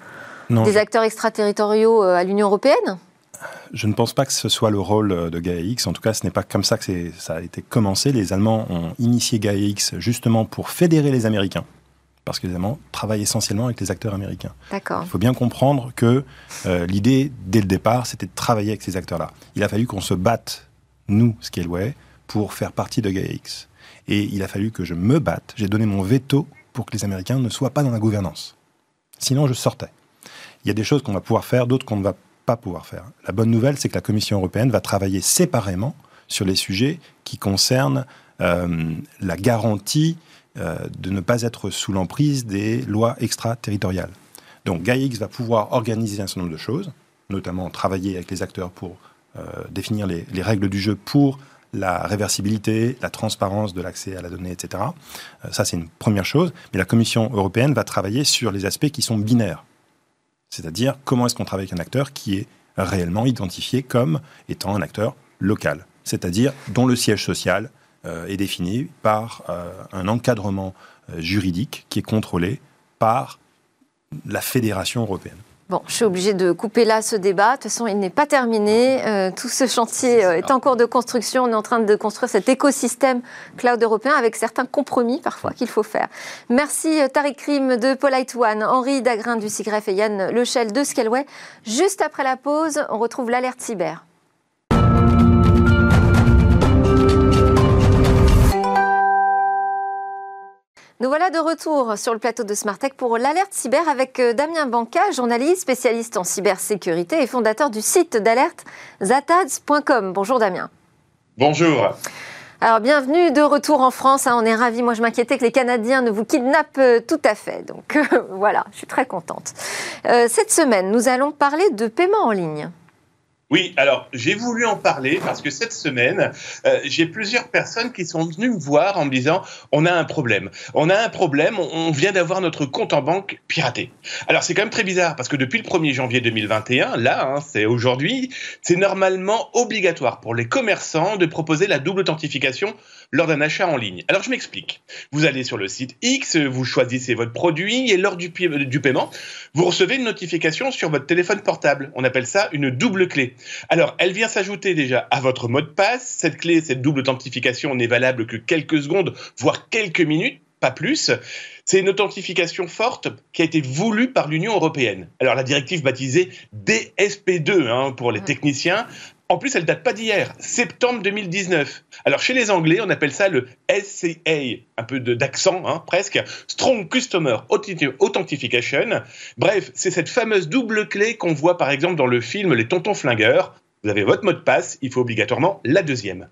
des acteurs extraterritoriaux à l'Union européenne? Je ne pense pas que ce soit le rôle de Gaia X. En tout cas, ce n'est pas comme ça que ça a été commencé. Les Allemands ont initié Gaia X justement pour fédérer les Américains parce que évidemment, travaille essentiellement avec les acteurs américains. D'accord. Il faut bien comprendre que euh, l'idée, dès le départ, c'était de travailler avec ces acteurs-là. Il a fallu qu'on se batte, nous, Scaleway, pour faire partie de GaiaX. Et il a fallu que je me batte. J'ai donné mon veto pour que les Américains ne soient pas dans la gouvernance. Sinon, je sortais. Il y a des choses qu'on va pouvoir faire, d'autres qu'on ne va pas pouvoir faire. La bonne nouvelle, c'est que la Commission européenne va travailler séparément sur les sujets qui concernent euh, la garantie de ne pas être sous l'emprise des lois extraterritoriales. Donc GAIX va pouvoir organiser un certain nombre de choses, notamment travailler avec les acteurs pour euh, définir les, règles du jeu pour la réversibilité, la transparence de l'accès à la donnée, etc. Euh, ça, c'est une première chose. Mais la Commission européenne va travailler sur les aspects qui sont binaires. C'est-à-dire comment est-ce qu'on travaille avec un acteur qui est réellement identifié comme étant un acteur local, c'est-à-dire dont le siège social euh, est définie par euh, un encadrement euh, juridique qui est contrôlé par la Fédération européenne. Bon, je suis obligée de couper là ce débat. De toute façon, il n'est pas terminé. tout ce chantier est, en cours de construction. On est en train de construire cet écosystème cloud européen avec certains compromis parfois qu'il faut faire. Merci Tariq Krim de Polite One, Henri Dagrin du SIGREF et Yann Lechel de Scaleway. Juste après la pause, on retrouve l'alerte cyber. Nous voilà de retour sur le plateau de Smartech pour l'alerte cyber avec euh, Damien Banca, journaliste, spécialiste en cybersécurité et fondateur du site d'alerte zatads.com. Bonjour Damien. Bonjour. Alors bienvenue de retour en France, hein. on est ravis. Moi je m'inquiétais que les Canadiens ne vous kidnappent euh, tout à fait. Donc [laughs] voilà, je suis très contente. Euh, cette semaine, nous allons parler de paiement en ligne. Oui, alors j'ai voulu en parler parce que cette semaine, euh, j'ai plusieurs personnes qui sont venues me voir en me disant on a un problème. On a un problème, on vient d'avoir notre compte en banque piraté. Alors c'est quand même très bizarre parce que depuis le 1er janvier 2021, là, hein, c'est aujourd'hui, c'est normalement obligatoire pour les commerçants de proposer la double authentification lors d'un achat en ligne. Alors je m'explique. Vous allez sur le site X, vous choisissez votre produit et lors du, du paiement, vous recevez une notification sur votre téléphone portable. On appelle ça une double clé. Alors elle vient s'ajouter déjà à votre mot de passe. Cette clé, cette double authentification n'est valable que quelques secondes, voire quelques minutes pas plus. C'est une authentification forte qui a été voulue par l'Union européenne. Alors la directive baptisée DSP2 hein, pour les techniciens en plus, elle date pas d'hier, septembre 2019. Alors chez les Anglais, on appelle ça le SCA, un peu d'accent hein, presque, Strong Customer Authentication. Bref, c'est cette fameuse double clé qu'on voit par exemple dans le film Les Tontons Flingueurs. Vous avez votre mot de passe, il faut obligatoirement la deuxième.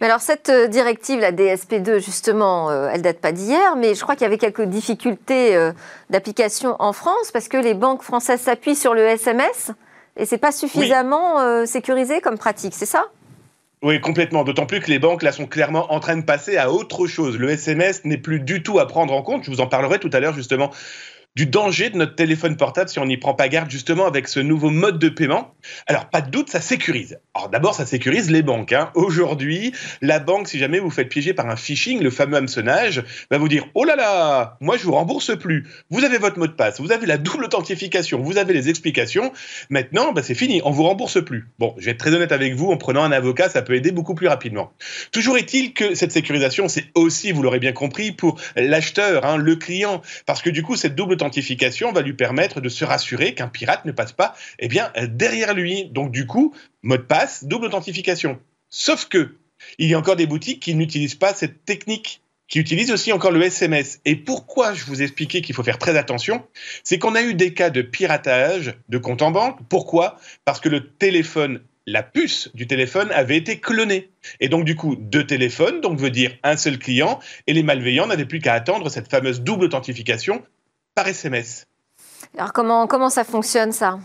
Mais alors cette euh, directive, la DSP2, justement, euh, elle date pas d'hier, mais je crois qu'il y avait quelques difficultés euh, d'application en France parce que les banques françaises s'appuient sur le SMS et c'est pas suffisamment euh, sécurisé comme pratique, c'est ça? Oui, complètement. D'autant plus que les banques, là, sont clairement en train de passer à autre chose. Le SMS n'est plus du tout à prendre en compte. Je vous en parlerai tout à l'heure, justement, du danger de notre téléphone portable si on n'y prend pas garde justement avec ce nouveau mode de paiement. Alors pas de doute, ça sécurise. Alors d'abord, ça sécurise les banques. Hein. Aujourd'hui, la banque, si jamais vous faites piéger par un phishing, le fameux hameçonnage, va vous dire oh là là, moi je vous rembourse plus. Vous avez votre mot de passe, vous avez la double authentification, vous avez les explications. Maintenant, bah, c'est fini, on vous rembourse plus. Bon, je vais être très honnête avec vous, en prenant un avocat, ça peut aider beaucoup plus rapidement. Toujours est-il que cette sécurisation, c'est aussi, vous l'aurez bien compris, pour l'acheteur, hein, le client, parce que du coup, cette double authentification va lui permettre de se rassurer qu'un pirate ne passe pas eh bien, derrière lui. Donc du coup, mot de passe, double authentification. Sauf que il y a encore des boutiques qui n'utilisent pas cette technique qui utilisent aussi encore le SMS. Et pourquoi je vous ai expliqué qu'il faut faire très attention C'est qu'on a eu des cas de piratage de compte en banque. Pourquoi? Parce que le téléphone la puce du téléphone avait été clonée. Et donc, du coup, deux téléphones, donc veut dire un seul client, et les malveillants n'avaient plus qu'à attendre cette fameuse double authentification par SMS. Alors comment, comment ça fonctionne ça?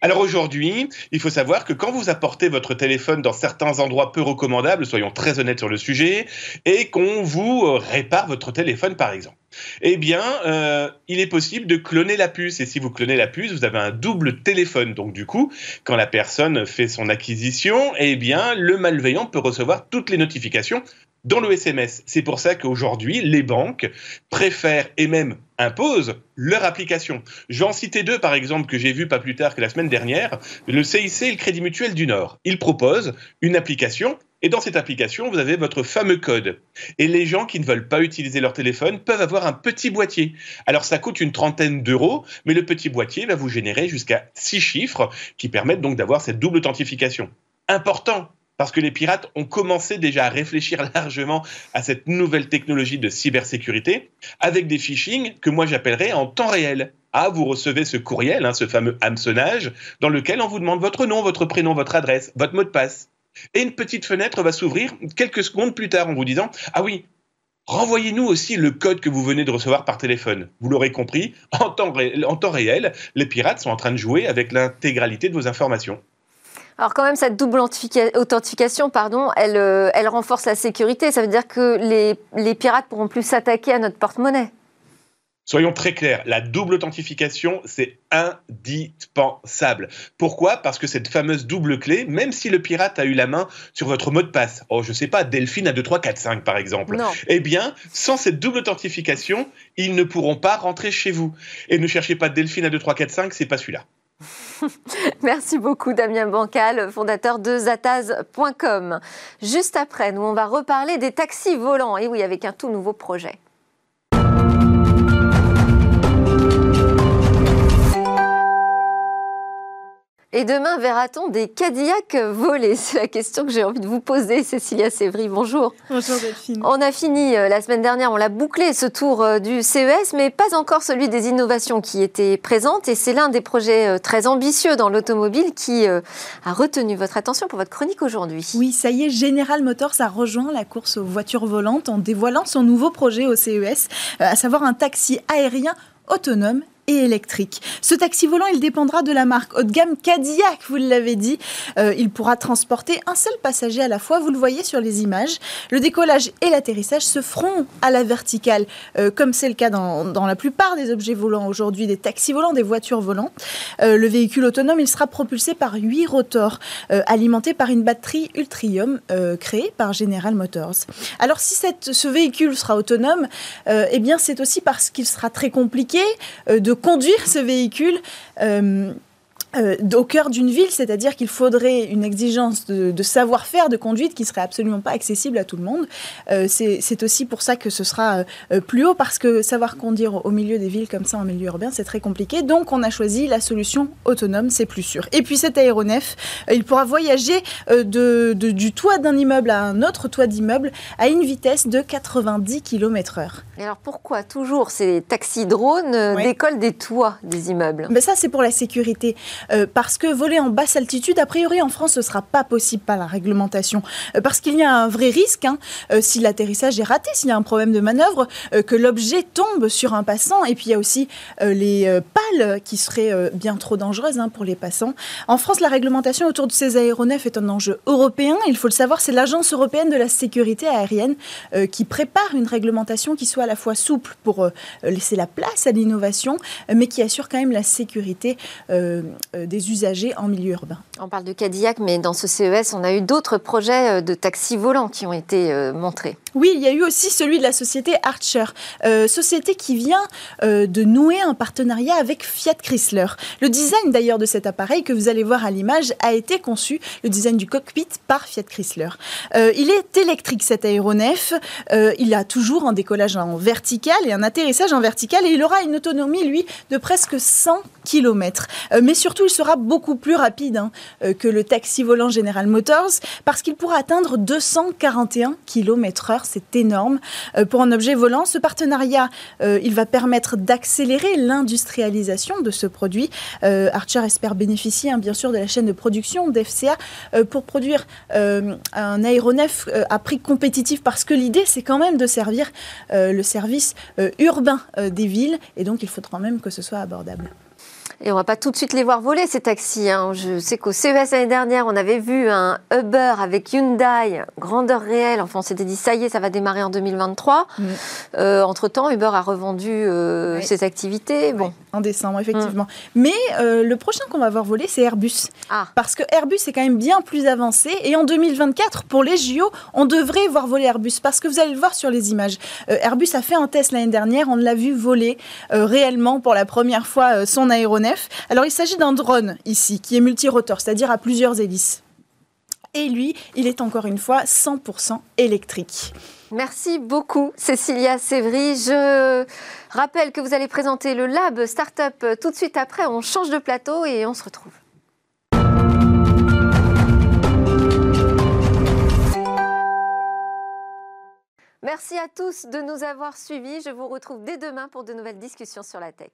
Alors aujourd'hui, il faut savoir que quand vous apportez votre téléphone dans certains endroits peu recommandables, soyons très honnêtes sur le sujet, et qu'on vous euh, répare votre téléphone par exemple, eh bien, euh, il est possible de cloner la puce. Et si vous clonez la puce, vous avez un double téléphone. Donc du coup, quand la personne fait son acquisition, eh bien, le malveillant peut recevoir toutes les notifications dans le SMS. C'est pour ça qu'aujourd'hui, les banques préfèrent et même imposent leur application. Je vais en citer deux, par exemple, que j'ai vu pas plus tard que la semaine dernière. Le CIC et le Crédit Mutuel du Nord. Ils proposent une application et dans cette application, vous avez votre fameux code. Et les gens qui ne veulent pas utiliser leur téléphone peuvent avoir un petit boîtier. Alors ça coûte une trentaine d'euros, mais le petit boîtier va vous générer jusqu'à six chiffres qui permettent donc d'avoir cette double authentification. Important parce que les pirates ont commencé déjà à réfléchir [laughs] largement à cette nouvelle technologie de cybersécurité avec des phishing que moi j'appellerais en temps réel. Ah, vous recevez ce courriel, hein, ce fameux hameçonnage, dans lequel on vous demande votre nom, votre prénom, votre adresse, votre mot de passe. Et une petite fenêtre va s'ouvrir quelques secondes plus tard en vous disant Ah oui, renvoyez-nous aussi le code que vous venez de recevoir par téléphone. Vous l'aurez compris, en temps, en temps réel, les pirates sont en train de jouer avec l'intégralité de vos informations. Alors quand même, cette double authentification, pardon, elle, euh, elle renforce la sécurité. Ça veut dire que les, les pirates pourront plus s'attaquer à notre porte-monnaie. Soyons très clairs, la double authentification, c'est indispensable. Pourquoi? Parce que cette fameuse double clé, même si le pirate a eu la main sur votre mot de passe, oh je sais pas, Delphine à 2, 3, 4, 5 par exemple, eh bien, sans cette double authentification, ils ne pourront pas rentrer chez vous. Et ne cherchez pas Delphine à 2, 3, 4, 5, c'est pas celui-là. [laughs] Merci beaucoup Damien Bancal, fondateur de zataz.com. Juste après, nous on va reparler des taxis volants, et oui, avec un tout nouveau projet. Et demain, verra-t-on des Cadillacs volés C'est la question que j'ai envie de vous poser, Cécilia Sévry. Bonjour. Bonjour Delphine. On a fini euh, la semaine dernière, on l'a bouclé ce tour euh, du CES, mais pas encore celui des innovations qui étaient présentes. Et c'est l'un des projets euh, très ambitieux dans l'automobile qui a retenu votre attention pour votre chronique aujourd'hui. Oui, ça y est, General Motors a rejoint la course aux voitures volantes en dévoilant son nouveau projet au CES, à savoir un taxi aérien autonome électrique. Ce taxi volant, il dépendra de la marque haut de gamme Cadillac, vous l'avez dit. Euh, il pourra transporter un seul passager à la fois, vous le voyez sur les images. Le décollage et l'atterrissage se feront à la verticale, euh, comme c'est le cas dans, la plupart des objets volants aujourd'hui, des taxis volants, des voitures volants. Euh, le véhicule autonome, il sera propulsé par huit rotors, alimentés par une batterie Ultrium créée par General Motors. Alors si ce véhicule sera autonome, eh bien c'est aussi parce qu'il sera très compliqué de conduire ce véhicule. Euh, au cœur d'une ville, c'est-à-dire qu'il faudrait une exigence de, savoir-faire de conduite qui serait absolument pas accessible à tout le monde. Euh, c'est aussi pour ça que ce sera euh, plus haut, parce que savoir conduire au milieu des villes comme ça, en milieu urbain, c'est très compliqué. Donc on a choisi la solution autonome, c'est plus sûr. Et puis cet aéronef, il pourra voyager de, du toit d'un immeuble à un autre toit d'immeuble à une vitesse de 90 km/h. Et alors pourquoi toujours ces taxis drones décollent des toits des immeubles? Mais Ça, c'est pour la sécurité. Euh, parce que voler en basse altitude, a priori en France, ce ne sera pas possible par la réglementation, euh, parce qu'il y a un vrai risque, hein, euh, si l'atterrissage est raté, s'il y a un problème de manœuvre, que l'objet tombe sur un passant, et puis il y a aussi les pales qui seraient bien trop dangereuses hein, pour les passants. En France, la réglementation autour de ces aéronefs est un enjeu européen, il faut le savoir, c'est l'Agence européenne de la sécurité aérienne qui prépare une réglementation qui soit à la fois souple pour laisser la place à l'innovation, mais qui assure quand même la sécurité des usagers en milieu urbain. On parle de Cadillac, mais dans ce CES, on a eu d'autres projets euh, de taxis volants qui ont été euh, montrés. Oui, il y a eu aussi celui de la société Archer, société qui vient de nouer un partenariat avec Fiat Chrysler. Le design d'ailleurs de cet appareil que vous allez voir à l'image a été conçu, le design du cockpit, par Fiat Chrysler. il est électrique cet aéronef, il a toujours un décollage en vertical et un atterrissage en vertical et il aura une autonomie, lui, de presque 100 km. mais surtout, il sera beaucoup plus rapide hein, euh, que le taxi volant General Motors parce qu'il pourra atteindre 241 km/h. C'est énorme. Euh, pour un objet volant, ce partenariat, euh, il va permettre d'accélérer l'industrialisation de ce produit. Archer espère bénéficier, hein, bien sûr, de la chaîne de production d'FCA pour produire un aéronef à prix compétitif parce que l'idée, c'est quand même de servir le service urbain des villes et donc il faudra même que ce soit abordable. Et on va pas tout de suite les voir voler ces taxis. Hein. Je sais qu'au CES l'année dernière, on avait vu un Uber avec Hyundai, grandeur réelle. Enfin, on s'était dit ça y est, ça va démarrer en 2023. Mm. Euh, entre temps, Uber a revendu euh, ses activités. Bon, en décembre, effectivement. Mm. Mais euh, le prochain qu'on va voir voler, c'est Airbus. Ah. Parce que Airbus est quand même bien plus avancé. Et en 2024, pour les JO, on devrait voir voler Airbus. Parce que vous allez le voir sur les images. Airbus a fait un test l'année dernière. On l'a vu voler réellement pour la première fois son aéronef. Alors il s'agit d'un drone ici, qui est multirotor, c'est-à-dire à plusieurs hélices. Et lui, il est encore une fois 100% électrique. Merci beaucoup, Cécilia Sévry. Je rappelle que vous allez présenter le Lab Startup tout de suite après. On change de plateau et on se retrouve. Merci à tous de nous avoir suivis. Je vous retrouve dès demain pour de nouvelles discussions sur la tech.